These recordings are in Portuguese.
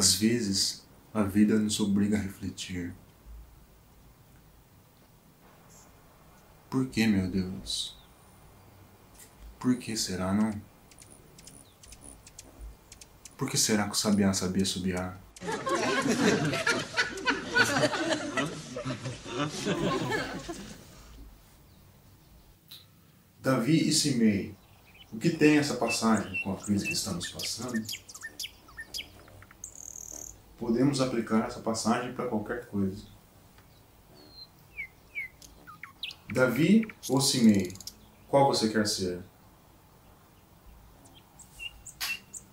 Às vezes, a vida nos obriga a refletir. Por que, meu Deus? Por que será, não? Por que será que o sabiá sabia subiar? Davi e Simei. O que tem essa passagem com a crise que estamos passando? Podemos aplicar essa passagem para qualquer coisa. Davi ou Simei? Qual você quer ser?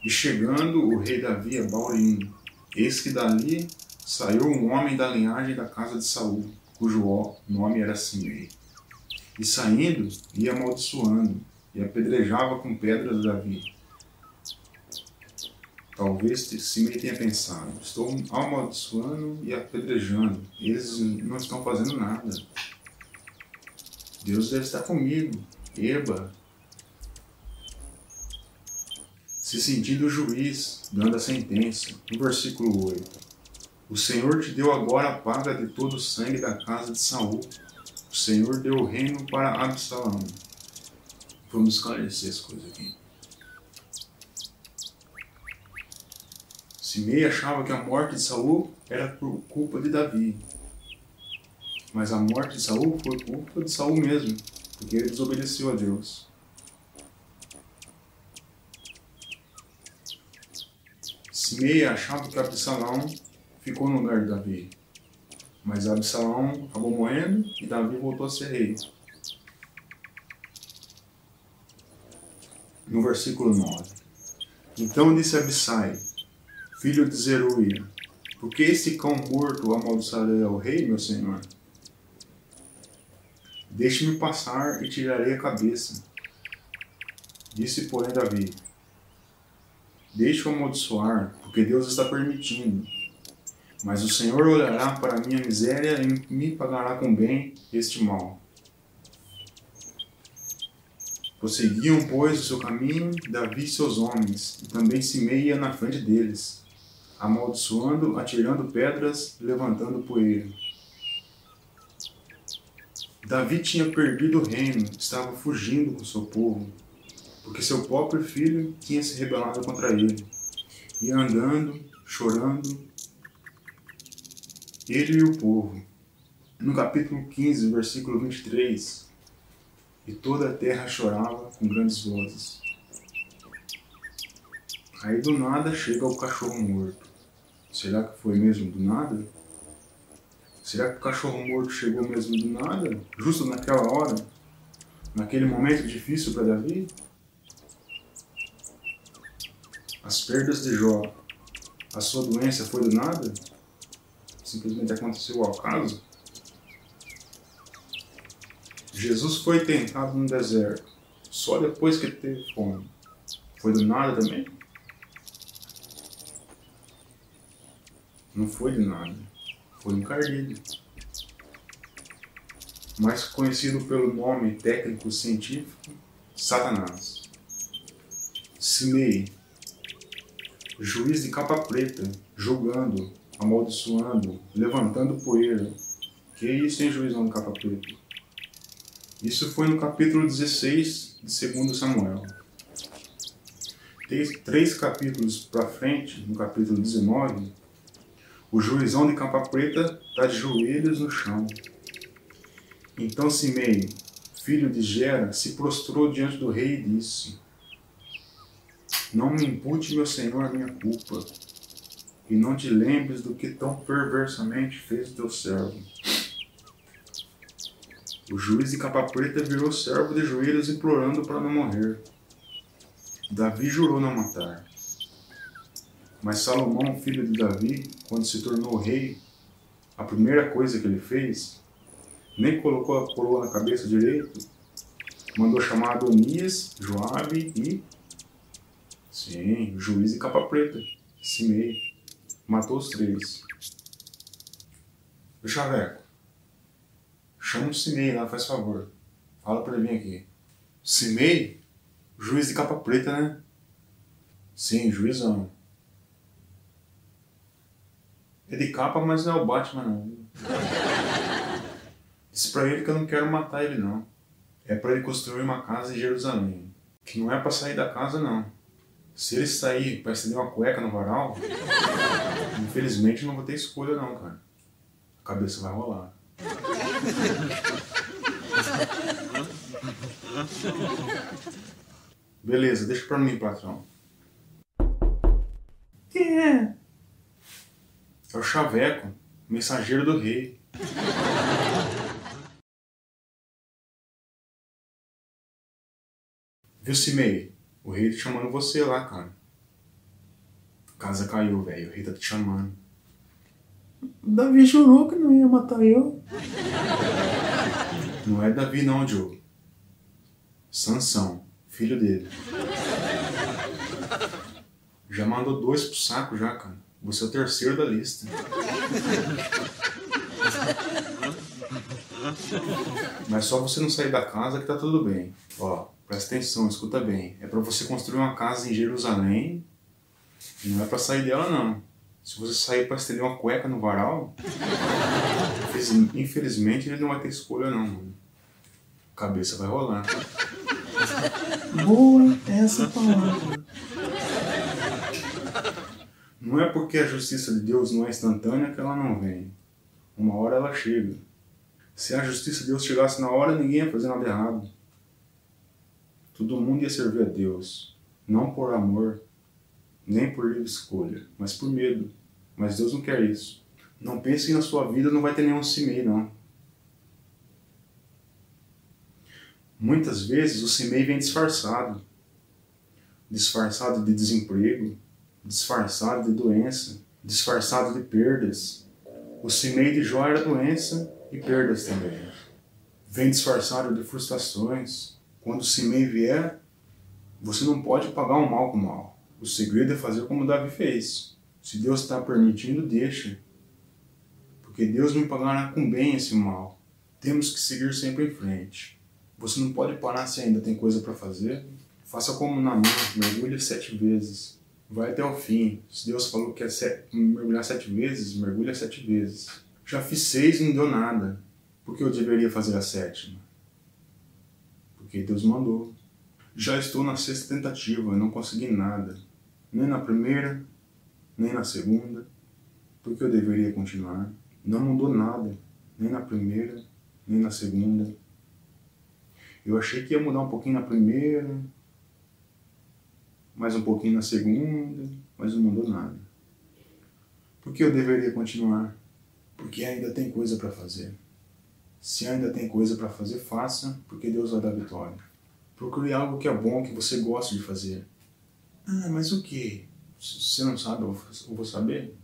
E chegando o rei Davi a Baurim, eis que dali saiu um homem da linhagem da casa de Saul, cujo nome era Simei. E saindo, ia amaldiçoando, e apedrejava com pedras Davi. Talvez Simei tenha pensado, estou amaldiçoando e apedrejando, eles não estão fazendo nada. Deus deve estar comigo. Eba. Se sentindo o juiz, dando a sentença. No versículo 8. O Senhor te deu agora a paga de todo o sangue da casa de Saul. O Senhor deu o reino para Absalão. Vamos esclarecer as coisas aqui. Simei achava que a morte de Saul era por culpa de Davi. Mas a morte de Saul foi culpa de Saul mesmo, porque ele desobedeceu a Deus. Simei achava que Absalão ficou no lugar de Davi. Mas Absalão acabou morrendo e Davi voltou a ser rei. No versículo 9. Então disse Abissai, filho de Zeruia, por que esse cão morto amaldiçoará o rei, meu senhor? Deixe-me passar e tirarei a cabeça. Disse, porém, Davi: Deixe-o amaldiçoar, porque Deus está permitindo. Mas o Senhor olhará para a minha miséria e me pagará com bem este mal. Prosseguiam, pois, o seu caminho, Davi e seus homens, e também Simei ia na frente deles, amaldiçoando, atirando pedras, levantando poeira. Davi tinha perdido o reino, estava fugindo com seu povo, porque seu próprio filho tinha se rebelado contra ele. Ia andando, chorando, ele e o povo. No capítulo 15, versículo 23, e toda a terra chorava com grandes vozes. Aí do nada chega o cachorro morto. Será que foi mesmo do nada? Será que o cachorro morto chegou mesmo do nada? Justo naquela hora? Naquele momento difícil para Davi? As perdas de Jó, a sua doença foi do nada? Simplesmente aconteceu ao acaso? Jesus foi tentado no deserto, só depois que teve fome. Foi do nada também? Não foi de nada foi um cardíaco, mais conhecido pelo nome técnico científico Satanás. Simei, juiz de capa preta, julgando, amaldiçoando, levantando poeira. Que isso, hein, juizão de capa preta? Isso foi no capítulo 16 de 2 Samuel. Três capítulos para frente, no capítulo 19, o juizão de capa preta está de joelhos no chão. Então Simei, filho de Gera, se prostrou diante do rei e disse: Não me impute, meu senhor, a minha culpa, e não te lembres do que tão perversamente fez teu servo. O juiz de capa preta virou servo de joelhos implorando para não morrer. Davi jurou não matar. Mas Salomão, filho de Davi, quando se tornou rei, a primeira coisa que ele fez, nem colocou a coroa na cabeça direito, mandou chamar Adonias, Joabe e. Sim, juiz e capa preta, Simei. Matou os três. O Chaveco, chama o Simei lá, faz favor. Fala pra ele vir aqui. Simei? Juiz de capa preta, né? Sim, juizão. É de capa, mas não é o Batman, não. Disse pra ele que eu não quero matar ele, não. É para ele construir uma casa em Jerusalém. Que não é para sair da casa, não. Se ele sair para estender uma cueca no varal, infelizmente não vou ter escolha, não, cara. A cabeça vai rolar. Beleza, deixa pra mim, patrão. Quem é? É o Chaveco, mensageiro do rei. Viu, Cimei? O rei tá chamando você lá, cara. Casa caiu, velho. O rei tá te chamando. Davi jurou que não ia matar eu. Não é Davi não, Joe. Sansão, filho dele. Já mandou dois pro saco já, cara. Você é o terceiro da lista. Mas só você não sair da casa que tá tudo bem. Ó, presta atenção, escuta bem. É para você construir uma casa em Jerusalém. Não é para sair dela não. Se você sair para estender uma cueca no varal, infelizmente ele não vai ter escolha não, mano. Cabeça vai rolar. Boa essa palavra. Não é porque a justiça de Deus não é instantânea que ela não vem. Uma hora ela chega. Se a justiça de Deus chegasse na hora, ninguém ia fazer nada errado. Todo mundo ia servir a Deus, não por amor, nem por livre escolha, mas por medo. Mas Deus não quer isso. Não pense que na sua vida não vai ter nenhum CIMEI, não. Muitas vezes o CIMEI vem disfarçado. Disfarçado de desemprego, disfarçado de doença, disfarçado de perdas. O CIMEI de Jó era doença e perdas também. Vem disfarçado de frustrações. Quando o CIMEI vier, você não pode pagar o mal com o mal. O segredo é fazer como Davi fez. Se Deus está permitindo, deixa. Porque Deus me pagará com bem esse mal. Temos que seguir sempre em frente. Você não pode parar se ainda tem coisa para fazer. Faça como na mão, mergulhe sete vezes. Vai até o fim. Se Deus falou que é sete, mergulhar sete vezes, mergulha sete vezes. Já fiz seis e não deu nada. Por que eu deveria fazer a sétima? Porque Deus mandou. Já estou na sexta tentativa e não consegui nada. Nem na primeira, nem na segunda. Por que eu deveria continuar? Não mudou nada. Nem na primeira, nem na segunda. Eu achei que ia mudar um pouquinho na primeira, mais um pouquinho na segunda, mas não mudou nada. Por que eu deveria continuar? porque ainda tem coisa para fazer. Se ainda tem coisa para fazer, faça, porque Deus vai dar vitória. Procure algo que é bom, que você gosta de fazer. Ah, mas o que? Você não sabe, eu vou saber?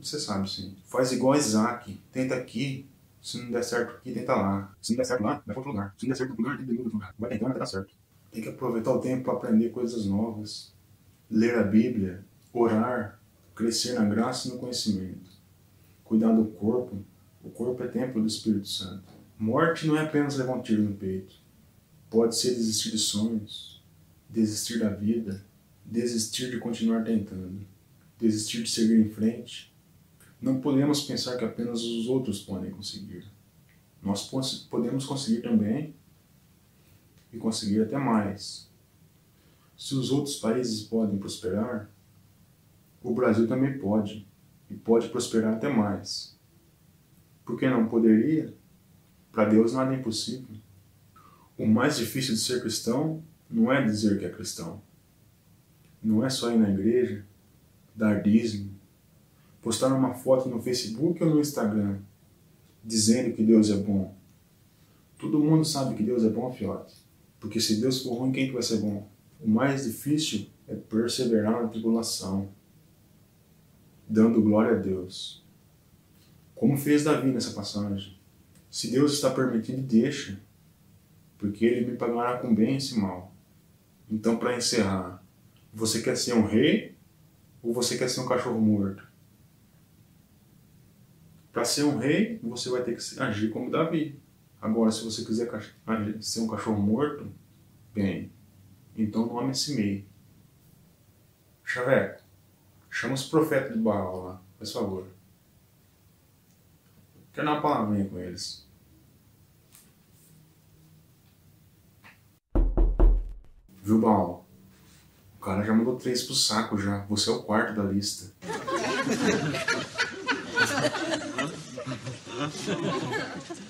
Você sabe sim. Faz igual Isaac. Tenta aqui. Se não der certo aqui, tenta lá. Se não der certo lá, vai para outro lugar. Se não der certo no lugar, tenta em outro lugar. Vai tentando até dar certo. Tem que aproveitar o tempo para aprender coisas novas. Ler a Bíblia, orar, crescer na graça e no conhecimento cuidar do corpo. O corpo é templo do Espírito Santo. Morte não é apenas levar um tiro no peito. Pode ser desistir de sonhos, desistir da vida, desistir de continuar tentando, desistir de seguir em frente. Não podemos pensar que apenas os outros podem conseguir. Nós podemos conseguir também e conseguir até mais. Se os outros países podem prosperar, o Brasil também pode e pode prosperar até mais. Por que não poderia? Para Deus nada é impossível. O mais difícil de ser cristão não é dizer que é cristão. Não é só ir na igreja, dar dízimo, postar uma foto no Facebook ou no Instagram dizendo que Deus é bom. Todo mundo sabe que Deus é bom, fiote. Porque se Deus for ruim, quem que vai ser bom? O mais difícil é perseverar na tribulação dando glória a Deus. Como fez Davi nessa passagem. Se Deus está permitindo, deixa, porque Ele me pagará com bem esse mal. Então, para encerrar, você quer ser um rei ou você quer ser um cachorro morto? Para ser um rei, você vai ter que agir como Davi. Agora, se você quiser ser um cachorro morto, bem, então nome é Simei. Chaveco. Chama os profetas de Baal lá, por favor. Quero dar uma palavrinha com eles. Viu, Baal? O cara já mandou três pro saco já. Você é o quarto da lista.